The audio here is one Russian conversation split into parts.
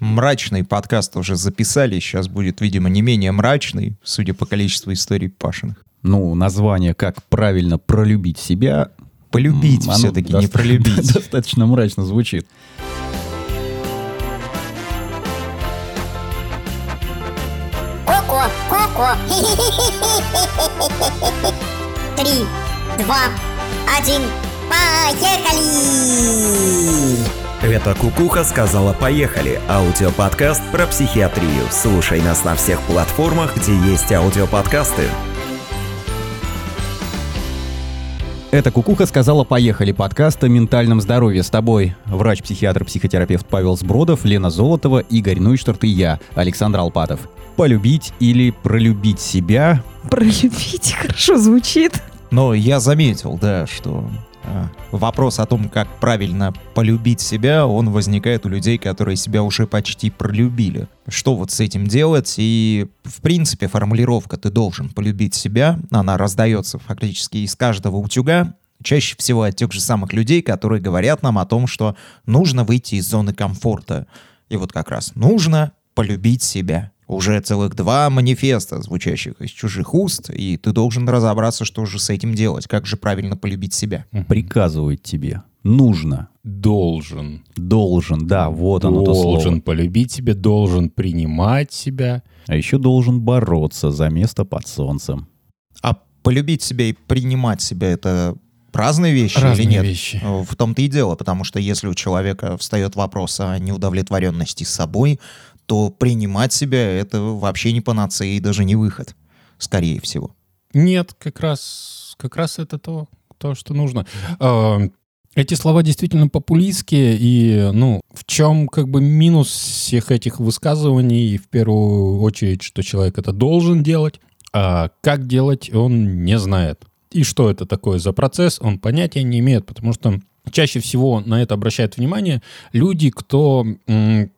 Мрачный подкаст уже записали, сейчас будет, видимо, не менее мрачный, судя по количеству историй Пашиных. Ну, название «Как правильно пролюбить себя» Полюбить оно все-таки, не пролюбить. Достаточно мрачно звучит. Коко, Коко. Три, два, один, поехали! Это Кукуха сказала «Поехали» – аудиоподкаст про психиатрию. Слушай нас на всех платформах, где есть аудиоподкасты. Это Кукуха сказала «Поехали» подкаст о ментальном здоровье. С тобой врач-психиатр-психотерапевт Павел Сбродов, Лена Золотова, Игорь Нуйштарт и я, Александр Алпатов. Полюбить или пролюбить себя Пролюбить хорошо звучит. Но я заметил, да, что вопрос о том, как правильно полюбить себя, он возникает у людей, которые себя уже почти пролюбили. Что вот с этим делать? И, в принципе, формулировка «ты должен полюбить себя», она раздается фактически из каждого утюга, чаще всего от тех же самых людей, которые говорят нам о том, что нужно выйти из зоны комфорта. И вот как раз нужно полюбить себя. Уже целых два манифеста, звучащих из чужих уст, и ты должен разобраться, что же с этим делать, как же правильно полюбить себя. приказывает тебе. Нужно. Должен. Должен, да, вот оно то должен слово. полюбить себя, должен принимать себя. А еще должен бороться за место под солнцем. А полюбить себя и принимать себя — это разные вещи Разные или нет? вещи. В том-то и дело, потому что если у человека встает вопрос о неудовлетворенности собой, то принимать себя — это вообще не панацея и даже не выход, скорее всего. Нет, как раз, как раз это то, то, что нужно. А, Эти слова действительно популистские, и, ну, в чем как бы минус всех этих высказываний, в первую очередь, что человек это должен делать, а как делать он не знает. И что это такое за процесс, он понятия не имеет, потому что чаще всего на это обращают внимание люди, кто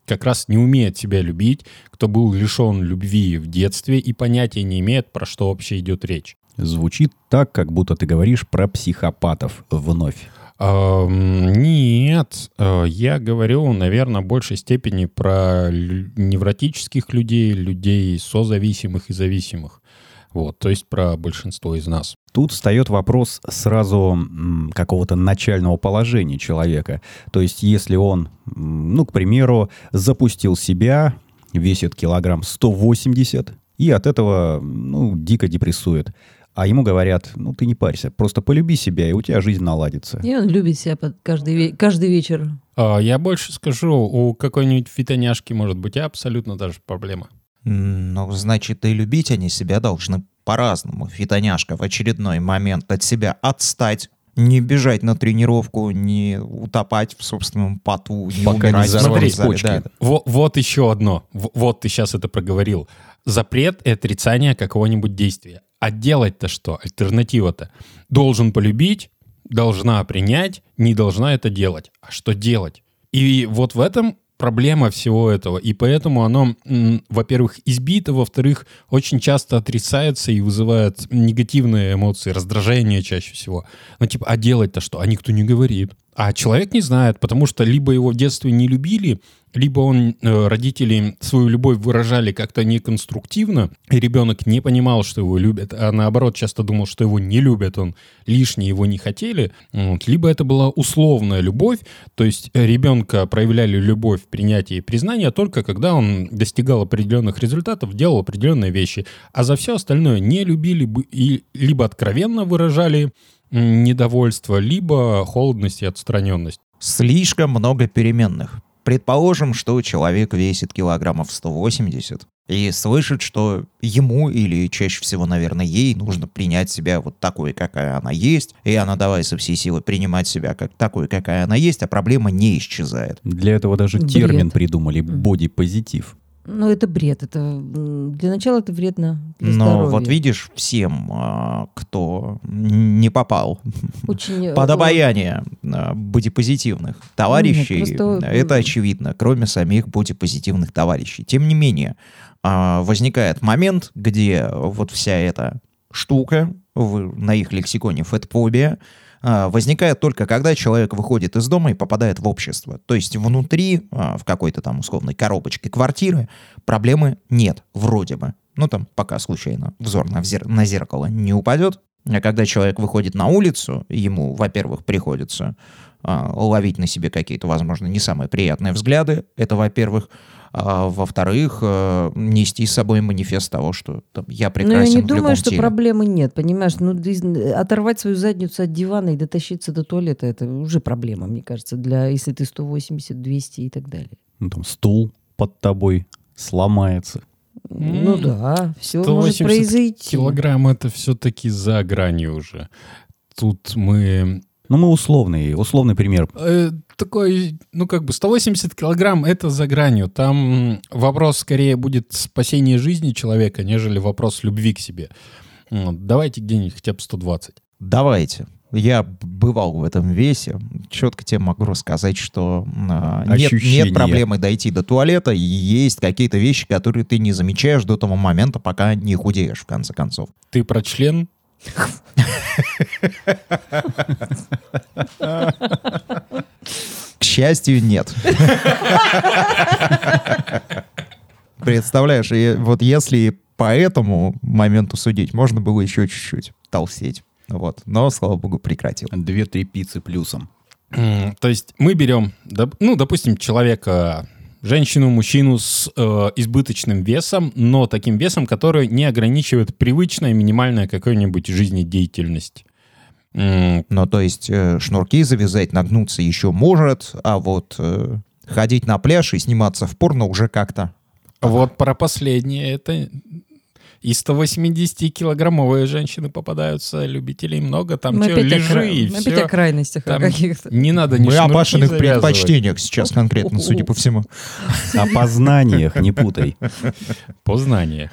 как раз не умеет себя любить, кто был лишен любви в детстве и понятия не имеет, про что вообще идет речь. Звучит так, как будто ты говоришь про психопатов вновь. Нет, э, я говорю, наверное, в большей степени про невротических людей, людей созависимых и зависимых. Вот, то есть про большинство из нас. Тут встает вопрос сразу какого-то начального положения человека. То есть если он, ну, к примеру, запустил себя, весит килограмм 180, и от этого, ну, дико депрессует. А ему говорят, ну, ты не парься, просто полюби себя, и у тебя жизнь наладится. И он любит себя под каждый, ве- каждый вечер. А, Я больше скажу, у какой-нибудь фитоняшки может быть абсолютно даже проблема. Ну, значит, и любить они себя должны по-разному. Фитоняшка в очередной момент от себя отстать, не бежать на тренировку, не утопать в собственном поту, не Пока не умирать в взорвались спортзале. почки. Да, да. Во- Вот, еще одно. Вот ты сейчас это проговорил. Запрет и отрицание какого-нибудь действия. А делать-то что? Альтернатива-то. Должен полюбить, должна принять, не должна это делать. А что делать? И вот в этом проблема всего этого. И поэтому оно, во-первых, избито, во-вторых, очень часто отрицается и вызывает негативные эмоции, раздражение чаще всего. Ну, типа, а делать-то что? А никто не говорит. А человек не знает, потому что либо его в детстве не любили, либо он, э, родители свою любовь выражали как-то неконструктивно, и ребенок не понимал, что его любят, а наоборот часто думал, что его не любят, он лишний его не хотели. Вот. Либо это была условная любовь, то есть ребенка проявляли любовь, принятие и признание только когда он достигал определенных результатов, делал определенные вещи, а за все остальное не любили и либо откровенно выражали недовольство, либо холодность и отстраненность. Слишком много переменных. Предположим, что человек весит килограммов 180 и слышит, что ему или чаще всего, наверное, ей нужно принять себя вот такой, какая она есть, и она давай со всей силы принимать себя как такой, какая она есть, а проблема не исчезает. Для этого даже Бред. термин придумали бодипозитив. Ну, это бред. Это, для начала это вредно для Но здоровья. вот видишь, всем, а, кто не попал Очень, э, под обаяние а, бодипозитивных товарищей, просто, это м, очевидно, кроме самих бодипозитивных товарищей. Тем не менее, а, возникает момент, где вот вся эта штука, в- на их лексиконе фэтфобия, возникает только когда человек выходит из дома и попадает в общество. То есть внутри, а, в какой-то там условной коробочке квартиры, проблемы нет, вроде бы. Ну, там, пока случайно взор на, взер- на зеркало не упадет. А когда человек выходит на улицу, ему, во-первых, приходится а, ловить на себе какие-то, возможно, не самые приятные взгляды, это во-первых. А, во-вторых, э, нести с собой манифест того, что там, я Но прекрасен Ну, я не в думаю, любом что теле. проблемы нет, понимаешь? Ну, оторвать свою задницу от дивана и дотащиться до туалета, это уже проблема, мне кажется, для, если ты 180, 200 и так далее. Ну, там стул под тобой сломается. Ну да, все может 180 произойти. Килограмм это все-таки за гранью уже. Тут мы... Ну, мы условный, условный пример. Э, такой, ну как бы 180 килограмм это за гранью. Там вопрос скорее будет спасения жизни человека, нежели вопрос любви к себе. Вот, Давайте где-нибудь хотя бы 120. Давайте. Я бывал в этом весе. Четко тебе могу рассказать, что а, нет, нет проблемы дойти до туалета. Есть какие-то вещи, которые ты не замечаешь до того момента, пока не худеешь, в конце концов. Ты про член? К счастью, нет. Представляешь, и вот если по этому моменту судить, можно было еще чуть-чуть толстеть. Вот. Но, слава богу, прекратил. Две-три пиццы плюсом. То есть мы берем, ну, допустим, человека, женщину, мужчину с э, избыточным весом, но таким весом, который не ограничивает привычная минимальная какая-нибудь жизнедеятельность. М, Ну, то есть э, шнурки завязать, нагнуться еще может, а вот э, ходить на пляж и сниматься в порно уже как-то. Вот про последнее это и 180-килограммовые женщины попадаются, любителей много, там Мы чё, опять, о, лежи кра- и мы всё. опять о крайностях Там каких-то. Не надо ни Мы о завязывать. предпочтениях сейчас конкретно, судя по всему. О познаниях, не путай. Познание.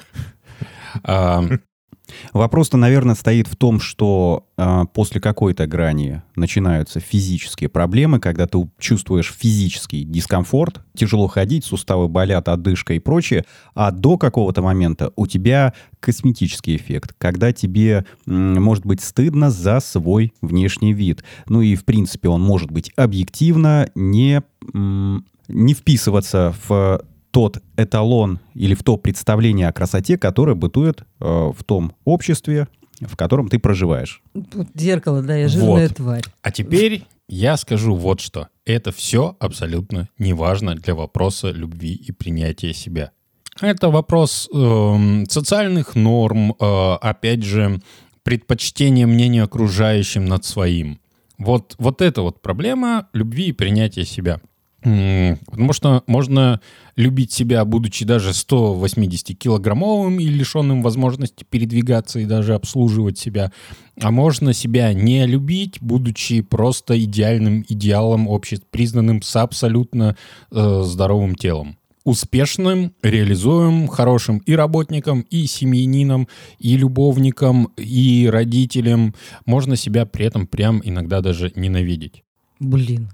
Вопрос-то, наверное, стоит в том, что а, после какой-то грани начинаются физические проблемы, когда ты чувствуешь физический дискомфорт, тяжело ходить, суставы болят, одышка и прочее, а до какого-то момента у тебя косметический эффект, когда тебе м, может быть стыдно за свой внешний вид. Ну и, в принципе, он может быть объективно не, м, не вписываться в тот эталон или в то представление о красоте, которое бытует э, в том обществе, в котором ты проживаешь. Вот зеркало, да, я жирная Вот. тварь. А теперь я скажу вот что. Это все абсолютно неважно для вопроса любви и принятия себя. Это вопрос эм, социальных норм, э, опять же, предпочтения мнению окружающим над своим. Вот, вот это вот проблема любви и принятия себя. Потому что можно любить себя, будучи даже 180-килограммовым и лишенным возможности передвигаться и даже обслуживать себя. А можно себя не любить, будучи просто идеальным идеалом общепризнанным с абсолютно э, здоровым телом. Успешным, реализуем, хорошим и работником, и семьянином, и любовником, и родителем. Можно себя при этом прям иногда даже ненавидеть. Блин.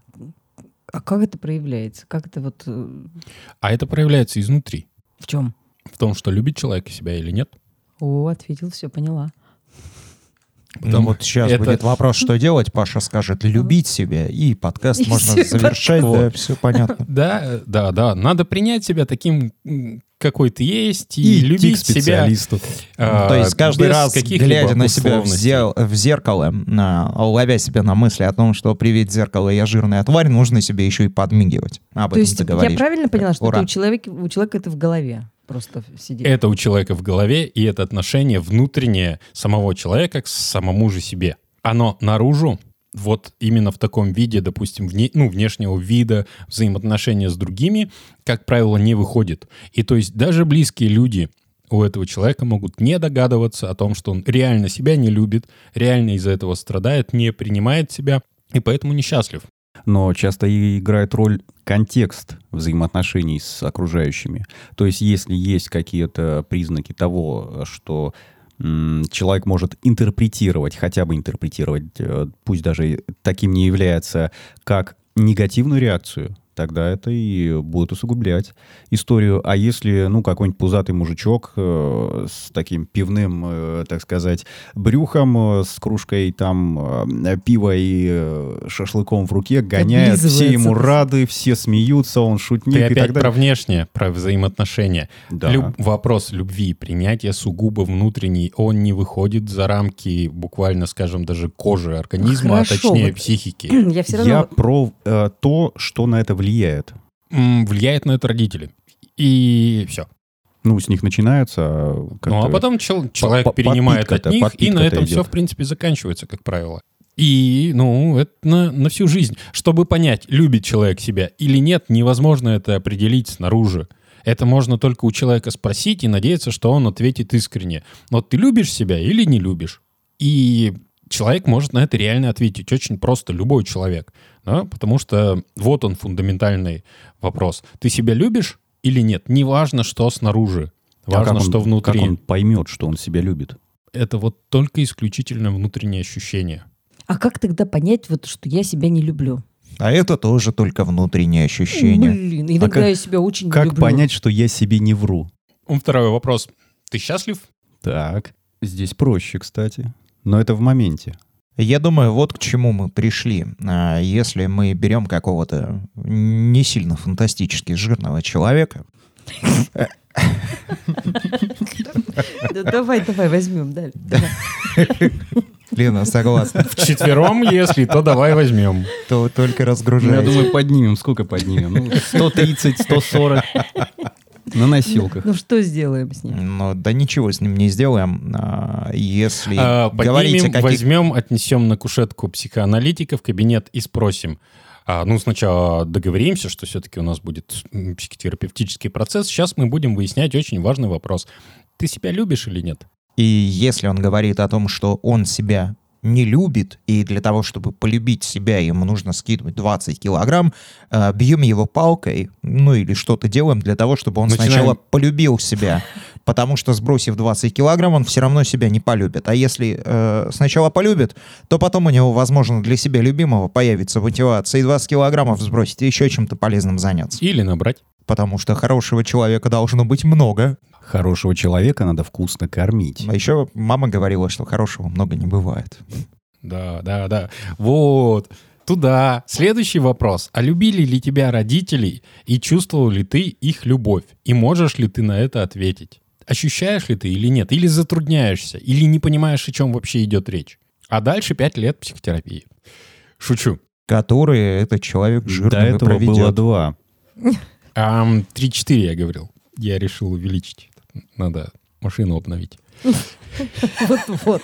А как это проявляется? Как это вот... э, А это проявляется изнутри. В чем? В том, что любит человек себя или нет. О, ответил, все, поняла. Ну Потому вот сейчас это- будет вопрос, что делать. Паша скажет любить себя, и подкаст И можно завершать. Да, подкаст. все понятно. Да, да, да. Надо принять себя таким, какой ты есть, и, И любить себя. специалисту. а, То есть каждый раз, глядя на себя в, зер- в зеркало, на- ловя себя на мысли о том, что «Привет, зеркало, я жирная тварь», нужно себе еще и подмигивать. Об То этом есть ты я правильно поняла, что Ура. это у человека, у человека это в голове просто сидит? Это у человека в голове, и это отношение внутреннее самого человека к самому же себе. Оно наружу, вот именно в таком виде, допустим, вне, ну, внешнего вида, взаимоотношения с другими, как правило, не выходит. И то есть даже близкие люди у этого человека могут не догадываться о том, что он реально себя не любит, реально из-за этого страдает, не принимает себя, и поэтому несчастлив. Но часто и играет роль контекст взаимоотношений с окружающими. То есть если есть какие-то признаки того, что человек может интерпретировать, хотя бы интерпретировать, э, пусть даже таким не является, как негативную реакцию, тогда это и будет усугублять историю. А если, ну, какой-нибудь пузатый мужичок э, с таким пивным, э, так сказать, брюхом, э, с кружкой там э, пива и э, шашлыком в руке гоняет, все ему рады, все смеются, он шутник Ты и опять так далее. про внешнее, про взаимоотношения. Да. Люб- вопрос любви и принятия сугубо внутренний, он не выходит за рамки буквально, скажем, даже кожи организма, а Хорошо, точнее вот. психики. Я все равно... Я про э, то, что на это влияет. М, Влияет на это родители. И все. Ну, с них начинается. а Ну, а потом чел- человек по- перенимает от них, и на этом все, идет. в принципе, заканчивается, как правило. И, ну, это на, на всю жизнь. Чтобы понять, любит человек себя или нет, невозможно это определить снаружи. Это можно только у человека спросить и надеяться, что он ответит искренне. Но ты любишь себя или не любишь? И человек может на это реально ответить. Очень просто, любой человек. Да? Потому что вот он фундаментальный вопрос. Ты себя любишь или нет? Неважно, что снаружи. А Важно, как он- что внутри. Как он поймет, что он себя любит? Это вот только исключительно внутреннее ощущение. А как тогда понять, вот, что я себя не люблю? А это тоже только внутреннее ощущение. Блин, иногда как- я себя очень не Как люблю. понять, что я себе не вру? Второй вопрос. Ты счастлив? Так, здесь проще, кстати. Но это в моменте. Я думаю, вот к чему мы пришли. А, Если мы берем какого-то не сильно фантастически жирного человека, Да давай, давай, возьмем, да. Лена согласна, Вчетвером, если, то давай возьмем. то только Ну, я думаю, поднимем. Сколько поднимем? Ну, 130, 140. На носилках. Ну что сделаем с ним? Ну, да ничего с ним не сделаем. А, Если А, говорить о Поднимем, каких... возьмем, отнесем на кушетку психоаналитика в кабинет и спросим. А, ну, сначала договоримся, что все-таки у нас будет психотерапевтический процесс. Сейчас мы будем выяснять очень важный вопрос. Ты себя любишь или нет? И если он говорит о том, что он себя не любит, и для того, чтобы полюбить себя, ему нужно скидывать 20 килограмм, э, бьем его палкой, ну или что-то делаем для того, чтобы он Начинаем- сначала полюбил себя. Потому что, сбросив 20 килограмм, он все равно себя не полюбит. А если э, сначала полюбит, то потом у него, возможно, для себя любимого появится мотивация и 20 килограммов сбросить, и еще чем-то полезным заняться. Или набрать? Потому что хорошего человека должно быть много. Хорошего человека надо вкусно кормить. А еще мама говорила, что хорошего много не бывает. Да, да, да. Вот. Туда. Следующий вопрос. А любили ли тебя родители и чувствовал ли ты их любовь? И можешь ли ты на это ответить? Ощущаешь ли ты или нет? Или затрудняешься? Или не понимаешь, о чем вообще идет речь? А дальше пять лет психотерапии. Шучу. Которые этот человек жирно До этого проведет. было два. 3-4 я говорил. Я решил увеличить. Надо машину обновить. Вот-вот.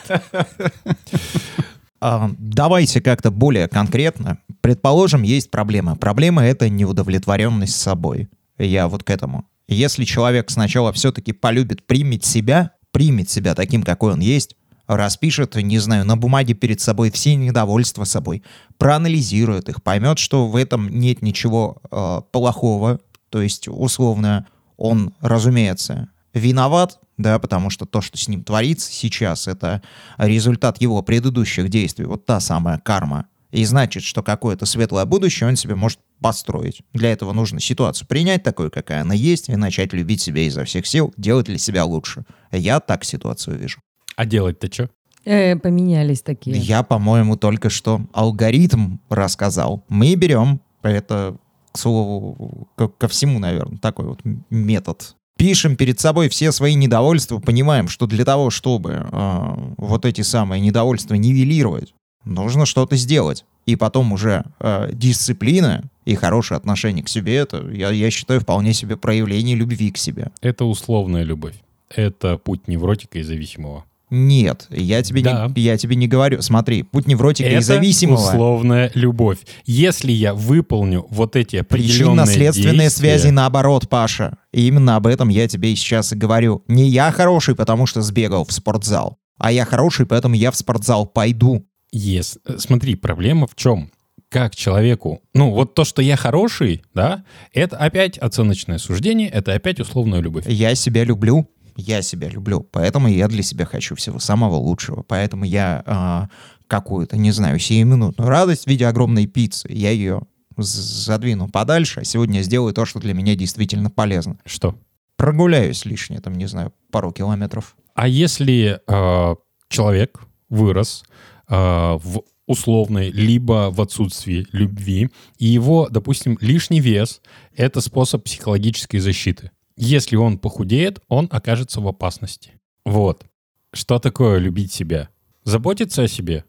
А, давайте как-то более конкретно. Предположим, есть проблема. Проблема — это неудовлетворенность собой. Я вот к этому. Если человек сначала все-таки полюбит, примет себя, примет себя таким, какой он есть, распишет, не знаю, на бумаге перед собой все недовольства собой, проанализирует их, поймет, что в этом нет ничего э, плохого, то есть, условно, он, разумеется, виноват, да, потому что то, что с ним творится сейчас, это результат его предыдущих действий, вот та самая карма. И значит, что какое-то светлое будущее он себе может построить. Для этого нужно ситуацию принять такой, какая она есть, и начать любить себя изо всех сил, делать для себя лучше. Я так ситуацию вижу. А делать-то что? Э, поменялись такие. Я, по-моему, только что алгоритм рассказал. Мы берем, это, к слову, ко, ко всему, наверное, такой вот метод. Пишем перед собой все свои недовольства, понимаем, что для того, чтобы э, вот эти самые недовольства нивелировать, нужно что-то сделать. И потом уже э, дисциплина и хорошее отношение к себе, это, я, я считаю, вполне себе проявление любви к себе. Это условная любовь. Это путь невротика и зависимого. Нет, я тебе, Да. не, я тебе не говорю. Смотри, путь невротика и Это зависимого. условная любовь. Если я выполню вот эти определенные Причинно-следственные действия, связи наоборот, Паша. И именно об этом я тебе и сейчас и говорю. Не я хороший, потому что сбегал в спортзал, а я хороший, поэтому я в спортзал пойду. Yes. Э, Смотри, проблема в чем? Как человеку... Ну, вот то, что я хороший, да, это опять оценочное суждение, это опять условная любовь. Я себя люблю. Я себя люблю. Поэтому я для себя хочу всего самого лучшего. Поэтому я а, какую-то, не знаю, сиюминутную радость в виде огромной пиццы, я ее задвину подальше, а сегодня сделаю то, что для меня действительно полезно. Что? Прогуляюсь лишнее, там, не знаю, пару километров. А если э, человек вырос э, в условной либо в отсутствии любви, и его, допустим, лишний вес — это способ психологической защиты. Если он похудеет, он окажется в опасности. Вот. Что такое любить себя? Заботиться о себе,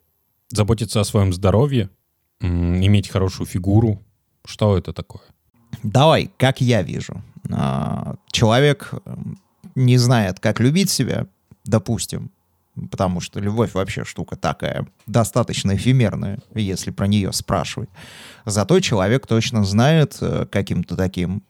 заботиться о своем здоровье, иметь хорошую фигуру. Что это такое? Давай, как я вижу. А, Человек м, не знает, как любить себя, допустим, потому что любовь вообще штука такая, достаточно эфемерная, если про нее спрашивать. Зато человек точно знает э, каким-то таким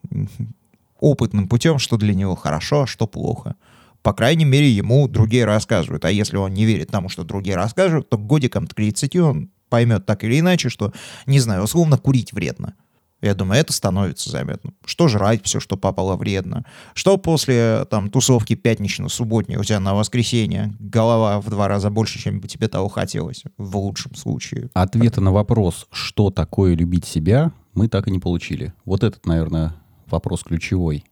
опытным путем, что для него хорошо, а что плохо. По крайней мере, ему другие рассказывают. А если он не верит тому, что другие рассказывают, то к годикам к 30 он поймет так или иначе, что, не знаю, условно, курить вредно. Я думаю, это становится заметно. Что жрать, все, что попало, вредно. Что после там тусовки пятнично-субботней у тебя на воскресенье голова в два раза больше, чем бы тебе того хотелось, в лучшем случае. Ответа на вопрос, что такое любить себя, мы так и не получили. Вот этот, наверное, вопрос ключевой.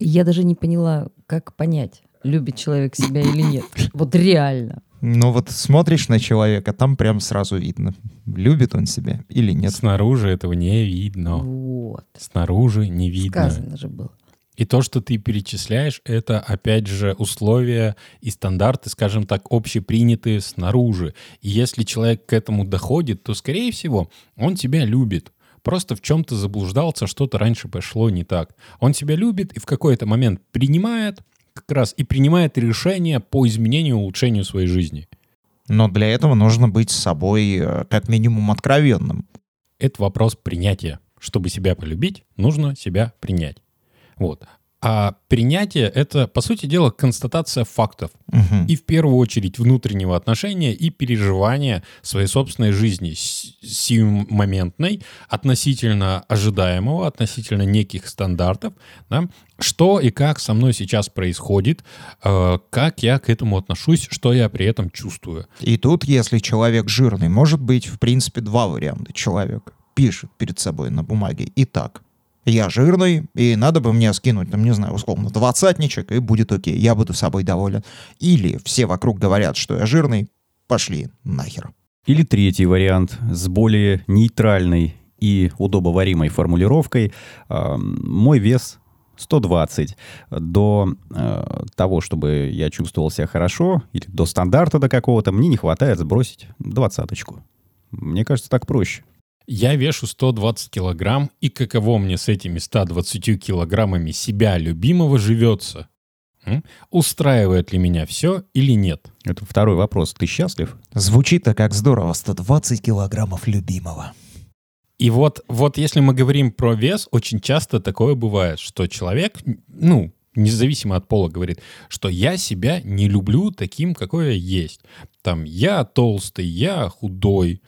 Я даже не поняла, как понять, любит человек себя или нет. Вот реально. Ну вот смотришь на человека, там прям сразу видно, любит он себя или нет. Снаружи этого не видно. Вот. Снаружи не видно. Сказано же было. И то, что ты перечисляешь, это, опять же, условия и стандарты, скажем так, общепринятые снаружи. И если человек к этому доходит, то, скорее всего, он тебя любит. Просто в чем-то заблуждался, что-то раньше пошло не так. Он тебя любит и в какой-то момент принимает, как раз и принимает решение по изменению, улучшению своей жизни. Но для этого нужно быть с собой э, как минимум откровенным. Это вопрос принятия. Чтобы себя полюбить, нужно себя принять. Вот. А принятие — это, по сути дела, констатация фактов. Мгм. И в первую очередь внутреннего отношения и переживания своей собственной жизни, сиюмоментной, относительно ожидаемого, относительно неких стандартов, да, что и как со мной сейчас происходит, э, как я к этому отношусь, что я при этом чувствую. И тут, если человек жирный, может быть, в принципе, два варианта. Человек пишет перед собой на бумаге «Итак, я жирный, и надо бы мне скинуть, там, не знаю, условно, двадцатничек, и будет окей, я буду собой доволен». Или все вокруг говорят, что я жирный, пошли нахер. Или третий вариант с более нейтральной и удобоваримой формулировкой. А, Мой вес 120. До э, того, чтобы я чувствовал себя хорошо, или до стандарта до какого-то, мне не хватает сбросить двадцаточку. Мне кажется, так проще. Я вешу 120 килограмм, и каково мне с этими 120 килограммами себя любимого живется? М? Устраивает ли меня все или нет? Это второй вопрос. Ты счастлив? Звучит-то как здорово, 120 килограммов любимого. И вот, вот если мы говорим про вес, очень часто такое бывает, что человек, ну, независимо от пола, говорит, что я себя не люблю таким, какой я есть. Там, я толстый, я худой.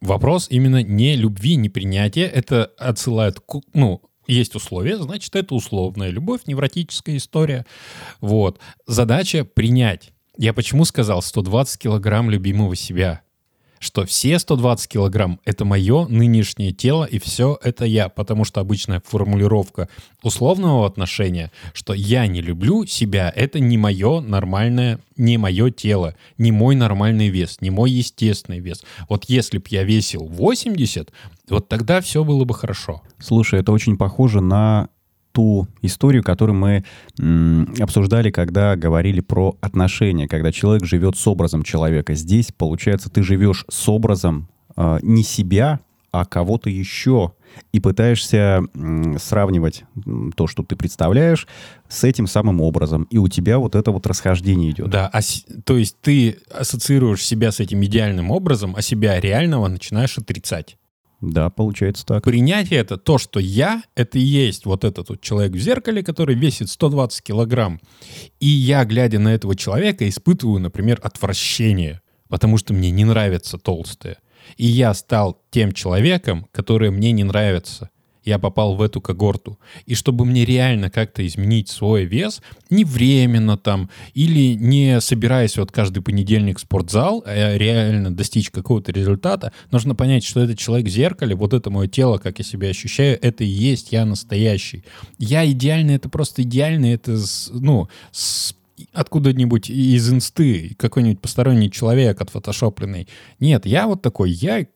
Вопрос именно не любви, не принятия. Это отсылает, к, ну, есть условия, значит, это условная любовь, невротическая история. Вот. Задача принять. Я почему сказал 120 килограмм любимого себя? Что все 120 килограмм — это мое нынешнее тело, и все это я. Потому что обычная формулировка условного отношения, что я не люблю себя, это не мое нормальное, не мое тело, не мой нормальный вес, не мой естественный вес. Вот если б я весил 80, вот тогда все было бы хорошо. Слушай, это очень похоже на ту историю, которую мы м, обсуждали, когда говорили про отношения, когда человек живет с образом человека. Здесь, получается, ты живешь с образом э, не себя, а кого-то еще, и пытаешься м, сравнивать то, что ты представляешь, с этим самым образом. И у тебя вот это вот расхождение идет. Да, а то есть ты ассоциируешь себя с этим идеальным образом, а себя реального начинаешь отрицать. Да, получается так. Принятие это то, что я, это и есть вот этот вот человек в зеркале, который весит 120 килограмм. И я, глядя на этого человека, испытываю, например, отвращение, потому что мне не нравятся толстые. И я стал тем человеком, который мне не нравится. Я попал в эту когорту. И чтобы мне реально как-то изменить свой вес, не временно там, или не собираясь вот каждый понедельник в спортзал, а реально достичь какого-то результата, нужно понять, что этот человек в зеркале, вот это мое тело, как я себя ощущаю, это и есть я настоящий. Я идеальный, это просто идеальный, это, ну, с откуда-нибудь из инсты, какой-нибудь посторонний человек отфотошопленный. Нет, я вот такой, я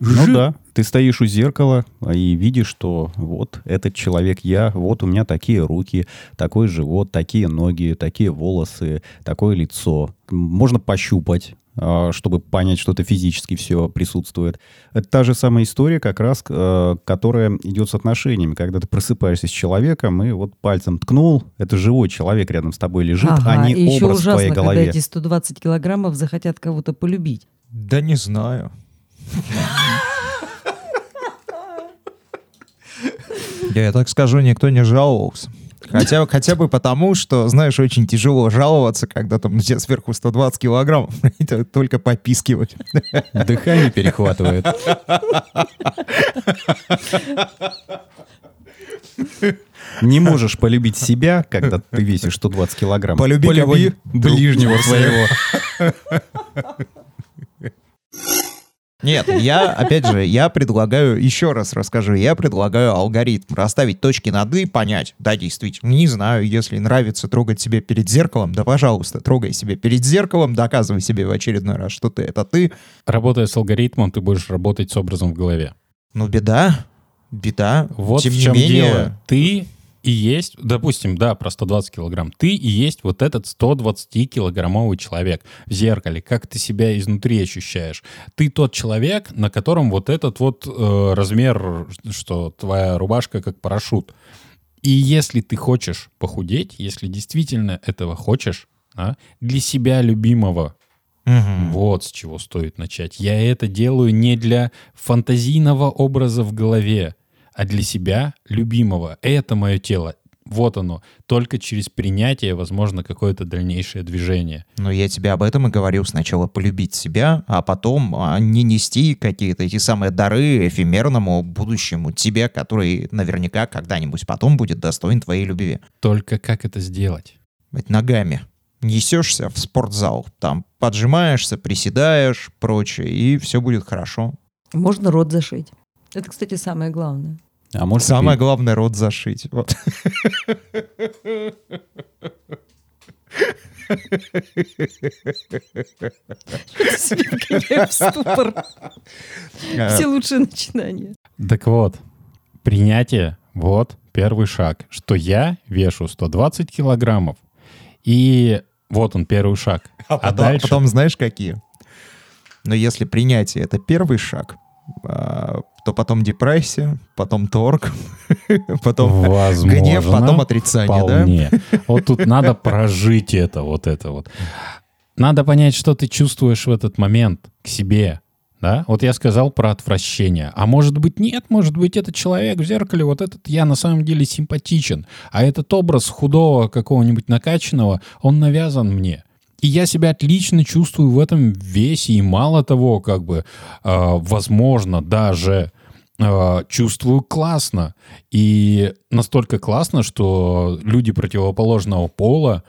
Ну жи- да, ты стоишь у зеркала а, и видишь, что вот этот человек я, вот у меня такие руки, такой живот, такие ноги, такие волосы, такое лицо. Можно пощупать, а, чтобы понять, что это физически все присутствует. Это та же самая история, как раз, э, которая идет с отношениями. Когда ты просыпаешься с человеком и вот пальцем ткнул, это живой человек рядом с тобой лежит, а Ага, не и еще образ в ужасно, твоей когда голове. эти 120 килограммов захотят кого-то полюбить. Да не знаю. Я так скажу, никто не жаловался. Хотя, хотя бы потому, что, знаешь, очень тяжело жаловаться, когда там на тебя сверху 120 килограммов, это только попискивать. Дыхание перехватывает. Не можешь полюбить себя, когда ты весишь 120 килограмм. Полюби Полюби ближнего своего. Нет, я, опять же, я предлагаю, еще раз расскажу, я предлагаю алгоритм, расставить точки над «и», понять, да, действительно, не знаю, если нравится трогать себя перед зеркалом, да, пожалуйста, трогай себя перед зеркалом, доказывай себе в очередной раз, что ты — это ты. Работая с алгоритмом, ты будешь работать с образом в голове. Ну, беда, беда. Вот Тем в не чем менее, дело. Ты и есть, допустим, да, про 120 килограмм. Ты и есть вот этот 120-килограммовый человек в зеркале. Как ты себя изнутри ощущаешь? Ты тот человек, на котором вот этот вот э, размер, что твоя рубашка как парашют. И если ты хочешь похудеть, если действительно этого хочешь, а, для себя любимого, Мгм. вот с чего стоит начать. Я это делаю не для фантазийного образа в голове, а для себя любимого. Это мое тело. Вот оно. Только через принятие возможно какое-то дальнейшее движение. Но я тебе об этом и говорил. Сначала полюбить себя, а потом а, не нести какие-то эти самые дары эфемерному будущему тебе, который наверняка когда-нибудь потом будет достоин твоей любви. Только как это сделать? Ведь ногами несешься в спортзал, там поджимаешься, приседаешь, прочее, и все будет хорошо. Можно рот зашить. Это, кстати, самое главное. А может, Самое пи- главное рот зашить. Вот. в ступор. Все лучшие начинания. Так вот, принятие, вот первый шаг, что я вешу 120 килограммов. И вот он, первый шаг. А, потом, дальше... потом знаешь какие? Но если принятие это первый шаг, а, то потом депрессия, потом торг, потом Возможно, гнев, потом отрицание, да? вполне. Вот тут надо прожить это, вот это вот. Надо понять, что ты чувствуешь в этот момент к себе. Да? Вот я сказал про отвращение. А может быть нет, может быть этот человек в зеркале, вот этот я на самом деле симпатичен. А этот образ худого какого-нибудь накачанного, он навязан мне. И я себя отлично чувствую в этом весе. И мало того, как бы, э, возможно, даже э, чувствую классно. И настолько классно, что люди противоположного пола,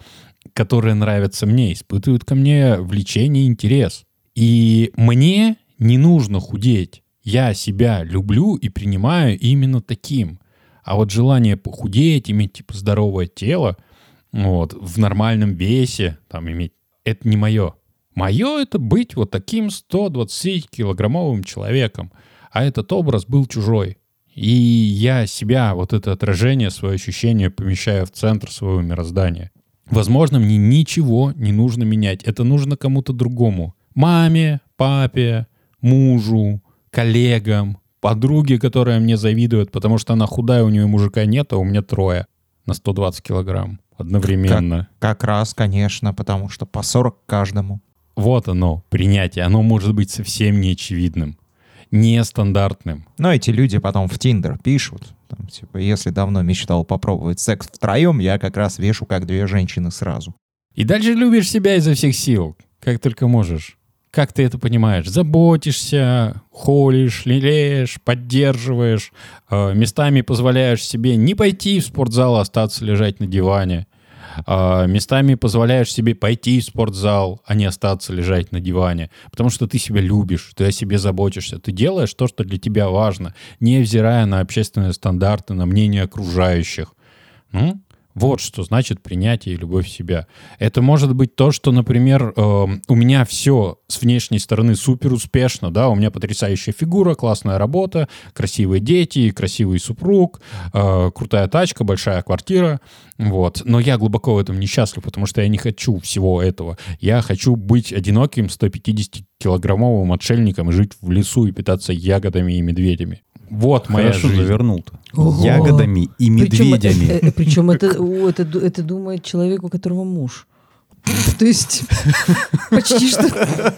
которые нравятся мне, испытывают ко мне влечение и интерес. И мне не нужно худеть. Я себя люблю и принимаю именно таким. А вот желание похудеть, иметь типа здоровое тело, вот, в нормальном весе, там иметь, это не мое. Мое это быть вот таким 120-килограммовым человеком. А этот образ был чужой. И я себя, вот это отражение, свое ощущение помещаю в центр своего мироздания. Возможно, мне ничего не нужно менять. Это нужно кому-то другому. Маме, папе, мужу, коллегам, подруге, которая мне завидует, потому что она худая, у нее мужика нет, а у меня трое на 120 килограмм одновременно. Как раз, конечно, потому что по 40 каждому. Вот оно, принятие. Оно может быть совсем неочевидным, нестандартным. Но эти люди потом в Тиндер пишут, там, типа, если давно мечтал попробовать секс втроем, я как раз вешу как две женщины сразу. И дальше любишь себя изо всех сил, как только можешь. как ты это понимаешь? Заботишься, холишь, лелеешь, поддерживаешь, э, местами позволяешь себе не пойти в спортзал, а остаться лежать на диване. Э, местами позволяешь себе пойти в спортзал, а не остаться лежать на диване. Потому что ты себя любишь, ты о себе заботишься, ты делаешь то, что для тебя важно, невзирая на общественные стандарты, на мнение окружающих. Ну, вот что значит принятие и любовь себя. Это может быть то, что, например, э, у меня все с внешней стороны супер успешно, да, у меня потрясающая фигура, классная работа, красивые дети, красивый супруг, э, крутая тачка, большая квартира, вот. Но я глубоко в этом несчастлив, потому что я не хочу всего этого. Я хочу быть одиноким 150-килограммовым отшельником и жить в лесу и питаться ягодами и медведями. Вот моя Хорошо жизнь. завернул-то. Ого. Ягодами и медведями. Причем это, это, ду- это думает человек, у которого муж. То есть почти что...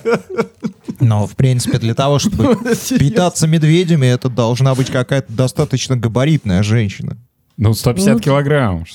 Но, в принципе, для того, чтобы питаться медведями, это должна быть какая-то достаточно габаритная женщина. Ну, 150 Ну, килограмм.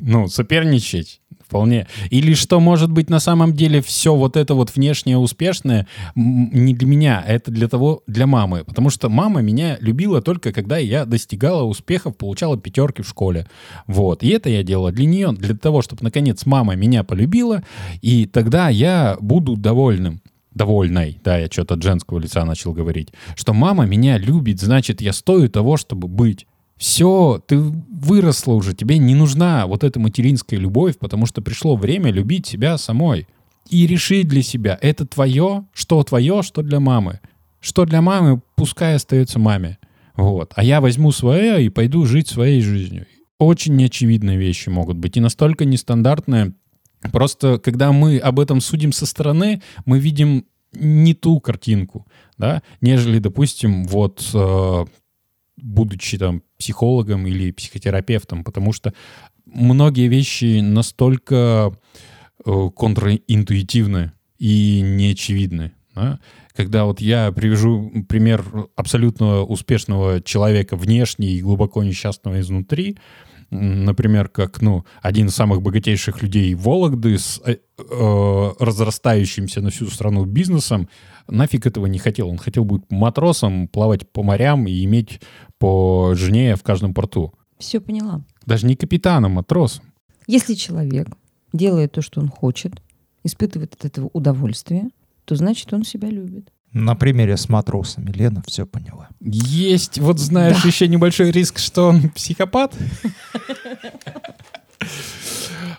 Ну, соперничать вполне. Или что может быть на самом деле все вот это вот внешнее успешное не для меня, а это для того, для мамы. Потому что мама меня любила только когда я достигала успехов, получала пятерки в школе. Вот. И это я делала для нее, для того, чтобы наконец мама меня полюбила, и тогда я буду довольным довольной, да, я что-то от женского лица начал говорить, что мама меня любит, значит, я стою того, чтобы быть. Все, ты выросла уже, тебе не нужна вот эта материнская любовь, потому что пришло время любить себя самой. И решить для себя, это твое, что твое, что для мамы. Что для мамы, пускай остается маме. Вот. А я возьму свое и пойду жить своей жизнью. Очень неочевидные вещи могут быть. И настолько нестандартные. Просто когда мы об этом судим со стороны, мы видим не ту картинку, да, нежели, допустим, вот э, будучи там психологом или психотерапевтом, потому что многие вещи настолько э, контринтуитивны и неочевидны. да. Когда вот я привяжу пример абсолютно успешного человека внешне и глубоко несчастного изнутри, например, как ну, один из самых богатейших людей Вологды с э, э, разрастающимся на всю страну бизнесом, нафиг этого не хотел. Он хотел быть матросом, плавать по морям и иметь по жене в каждом порту. Все поняла. Даже не капитаном, матросом. Если человек делает то, что он хочет, испытывает от этого удовольствие, то значит, он себя любит. На примере с матросами Лена все поняла. Есть, вот знаешь, еще небольшой риск, что он психопат.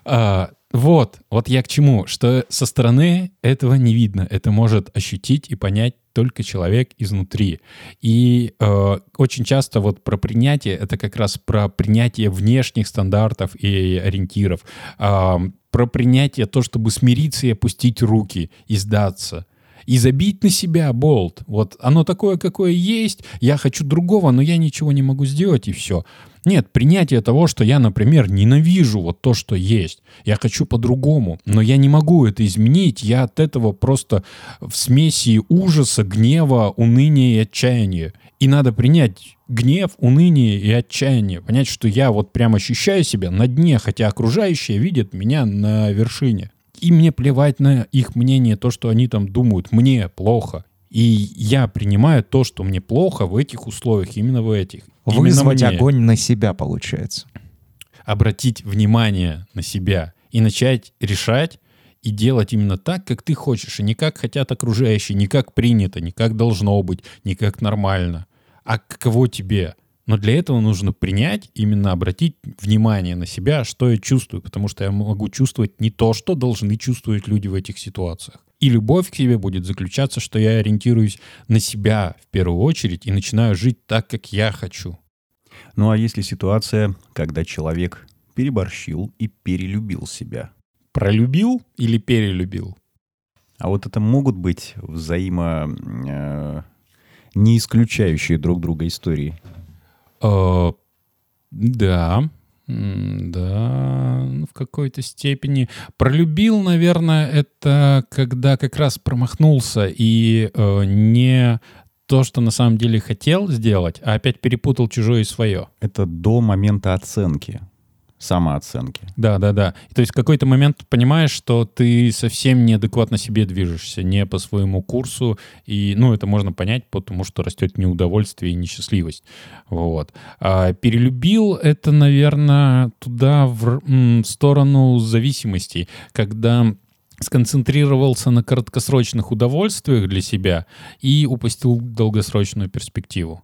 Вот, вот я к чему, что со стороны этого не видно. Это может ощутить и понять только человек изнутри. И э, очень часто вот про принятие, это как раз про принятие внешних стандартов и ориентиров. А, про принятие то, чтобы смириться и опустить руки, и сдаться и забить на себя болт. Вот оно такое, какое есть, я хочу другого, но я ничего не могу сделать, и все. Нет, принятие того, что я, например, ненавижу вот то, что есть. Я хочу по-другому, но я не могу это изменить. Я от этого просто в смеси ужаса, гнева, уныния и отчаяния. И надо принять гнев, уныние и отчаяние. Понять, что я вот прям ощущаю себя на дне, хотя окружающие видят меня на вершине. И мне плевать на их мнение, то, что они там думают. Мне плохо. И я принимаю то, что мне плохо в этих условиях, именно в этих. Именно Вызвать мне. огонь на себя, получается. Обратить внимание на себя и начать решать и делать именно так, как ты хочешь, и не как хотят окружающие, не как принято, не как должно быть, не как нормально, а каково тебе. Но для этого нужно принять, именно обратить внимание на себя, что я чувствую, потому что я могу чувствовать не то, что должны чувствовать люди в этих ситуациях. И любовь к себе будет заключаться, что я ориентируюсь на себя в первую очередь и начинаю жить так, как я хочу. Ну а если ситуация, когда человек переборщил и перелюбил себя? Пролюбил или перелюбил? А вот это могут быть взаимо... э, не исключающие друг друга истории. Э, Да, да, ну, в какой-то степени. Пролюбил, наверное, это когда как раз промахнулся и э, не то, что на самом деле хотел сделать, а опять перепутал чужое и свое. Это до момента оценки. Самооценки. Да, да, да. То есть в какой-то момент понимаешь, что ты совсем неадекватно себе движешься, не по своему курсу, и, ну, это можно понять, потому что растет неудовольствие и несчастливость. Вот. А перелюбил это, наверное, туда, в, в сторону зависимостей, когда сконцентрировался на краткосрочных удовольствиях для себя и упустил долгосрочную перспективу.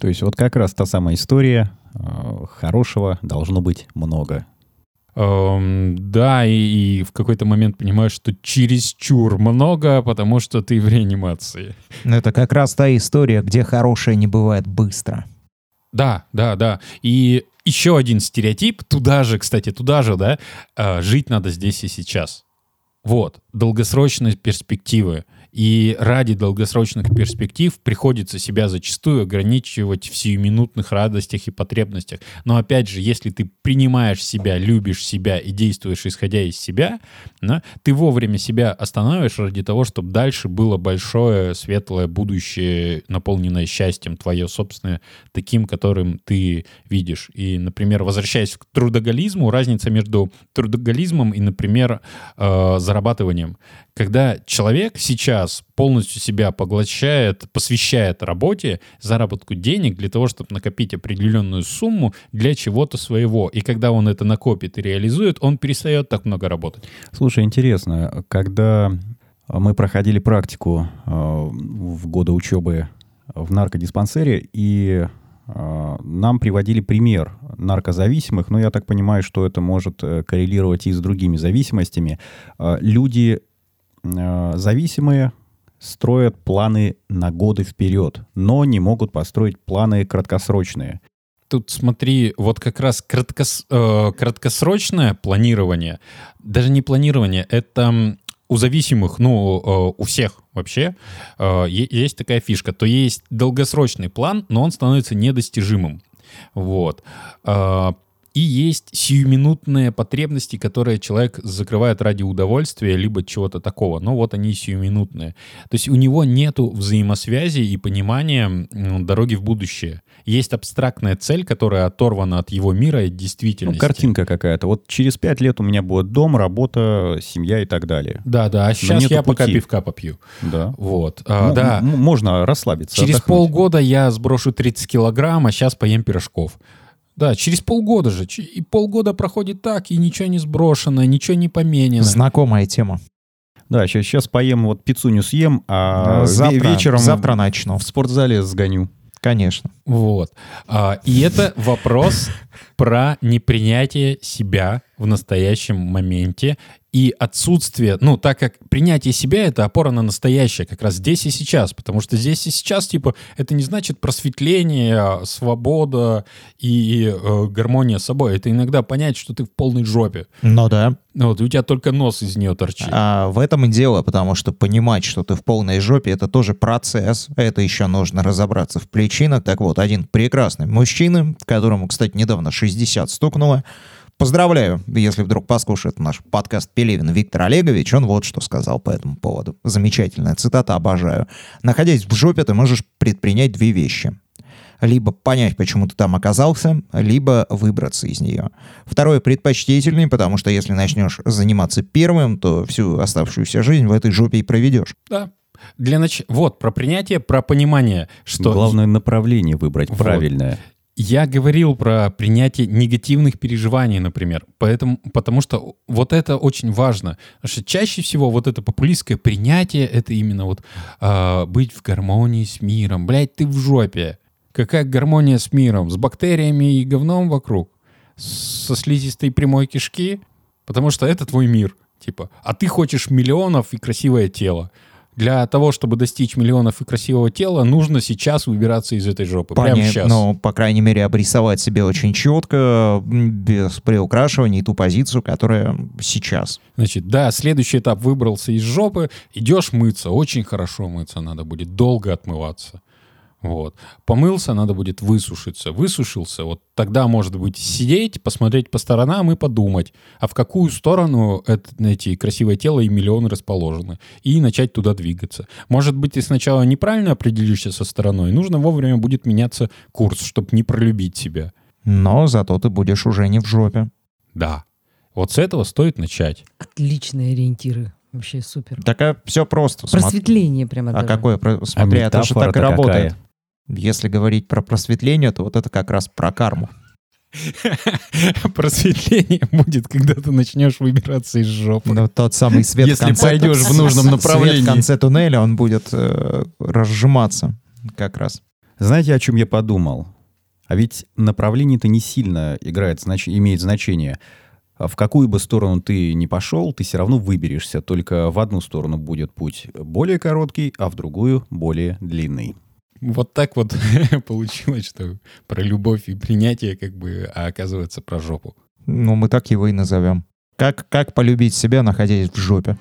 То есть вот как раз та самая история, э, хорошего должно быть много. Эм, да, и, и в какой-то момент понимаешь, что чересчур много, потому что ты в реанимации. Ну, Это как раз та история, где хорошее не бывает быстро. Да, да, да. И еще один стереотип, туда же, кстати, туда же, да, э, жить надо здесь и сейчас. Вот, долгосрочные перспективы. И ради долгосрочных перспектив приходится себя зачастую ограничивать в сиюминутных радостях и потребностях. Но опять же, если ты принимаешь себя, любишь себя и действуешь исходя из себя, да, ты вовремя себя останавливаешь ради того, чтобы дальше было большое, светлое будущее, наполненное счастьем, твое собственное, таким, которым ты видишь. И, например, возвращаясь к трудоголизму, разница между трудоголизмом и, например, э, зарабатыванием. Когда человек сейчас полностью себя поглощает, посвящает работе, заработку денег для того, чтобы накопить определенную сумму для чего-то своего. И когда он это накопит и реализует, он перестает так много работать. Слушай, интересно, когда мы проходили практику э, в годы учебы в наркодиспансере, и э, нам приводили пример наркозависимых, но я так понимаю, что это может э, коррелировать и с другими зависимостями. Люди зависимые строят планы на годы вперед, но не могут построить планы краткосрочные. Тут смотри, вот как раз краткос- э, краткосрочное планирование, даже не планирование, это у зависимых, ну, э, у всех вообще, э, есть такая фишка, то есть долгосрочный план, но он становится недостижимым. Вот. Э, И есть сиюминутные потребности, которые человек закрывает ради удовольствия, либо чего-то такого. Но вот они сиюминутные. То есть у него нету взаимосвязи и понимания дороги в будущее. Есть абстрактная цель, которая оторвана от его мира и Ну, действительности. картинка какая-то. Вот через пять лет у меня будет дом, работа, семья и так далее. Да, да. А сейчас я пока пути. пивка попью. Да. Вот. А, Ну, да. можно расслабиться. Через отдохнуть. полгода я сброшу 30 килограмм, а сейчас поем пирожков. Да, через полгода же. И полгода проходит так, и ничего не сброшено, ничего не поменено. Знакомая тема. Да, сейчас, сейчас поем, вот пиццуню съем, а ве- завтра, вечером завтра начну. в спортзале сгоню. Конечно. Вот. А, и это вопрос про непринятие себя в настоящем моменте и отсутствие, ну, так как принятие себя — это опора на настоящее, как раз здесь и сейчас, потому что здесь и сейчас, типа, это не значит просветление, а свобода и э, гармония с собой. Это иногда понять, что ты в полной жопе. Ну да. Ну, Вот, и у тебя только нос из нее торчит. А в этом и дело, потому что понимать, что ты в полной жопе, это тоже процесс. Это еще нужно разобраться в причинах. Так вот, один прекрасный мужчина, которому, кстати, недавно 60 стукнуло, Поздравляю, если вдруг послушает наш подкаст Пелевин Виктор Олегович, он вот что сказал по этому поводу. Замечательная цитата, обожаю. Находясь в жопе, ты можешь предпринять две вещи. Либо понять, почему ты там оказался, либо выбраться из нее. Второе предпочтительнее, потому что если начнешь заниматься первым, то всю оставшуюся жизнь в этой жопе и проведешь. Да. Для нач... Вот, про принятие, про понимание, что... Главное направление выбрать Вот. правильное. Я говорил про принятие негативных переживаний, например, поэтому, потому что вот это очень важно. Потому что чаще всего вот это популистское принятие, это именно вот а, быть в гармонии с миром. Блять, ты в жопе. Какая гармония с миром? С бактериями и говном вокруг? Со слизистой прямой кишки? Потому что это твой мир. Типа, а ты хочешь миллионов и красивое тело. Для того, чтобы достичь миллионов и красивого тела, нужно сейчас выбираться из этой жопы. Прямо Поня- сейчас. Ну, по крайней мере, обрисовать себе очень четко, без приукрашиваний, ту позицию, которая сейчас. Значит, да, следующий этап выбрался из жопы, идешь мыться, очень хорошо мыться надо будет, долго отмываться. Вот. Помылся, надо будет высушиться. Высушился, вот тогда, может быть, сидеть, посмотреть по сторонам и подумать, а в какую сторону это, эти красивое тело и миллионы расположены, и начать туда двигаться. Может быть, ты сначала неправильно определишься со стороной, нужно вовремя будет меняться курс, чтобы не пролюбить себя. Но зато ты будешь уже не в жопе. Да. Вот с этого стоит начать. Отличные ориентиры. Вообще супер. Так все просто. Просветление прямо А даже. какое? про- Смотри, это же так и работает. какая? Если говорить про просветление, то вот это как раз про карму. Просветление будет, когда ты начнешь выбираться из жопы. Ну, тот самый свет Если в конце, пойдешь в нужном Свет направлении. в конце туннеля, он будет э, разжиматься как раз. Знаете, о чем я подумал? А ведь направление-то не сильно играет, знач- имеет значение. А В какую бы сторону ты ни пошел, ты все равно выберешься. Только в одну сторону будет путь более короткий, а в другую более длинный. Вот так вот получилось, что про любовь и принятие как бы, а оказывается про жопу. Ну, мы так его и назовем. Как, как полюбить себя, находясь в жопе?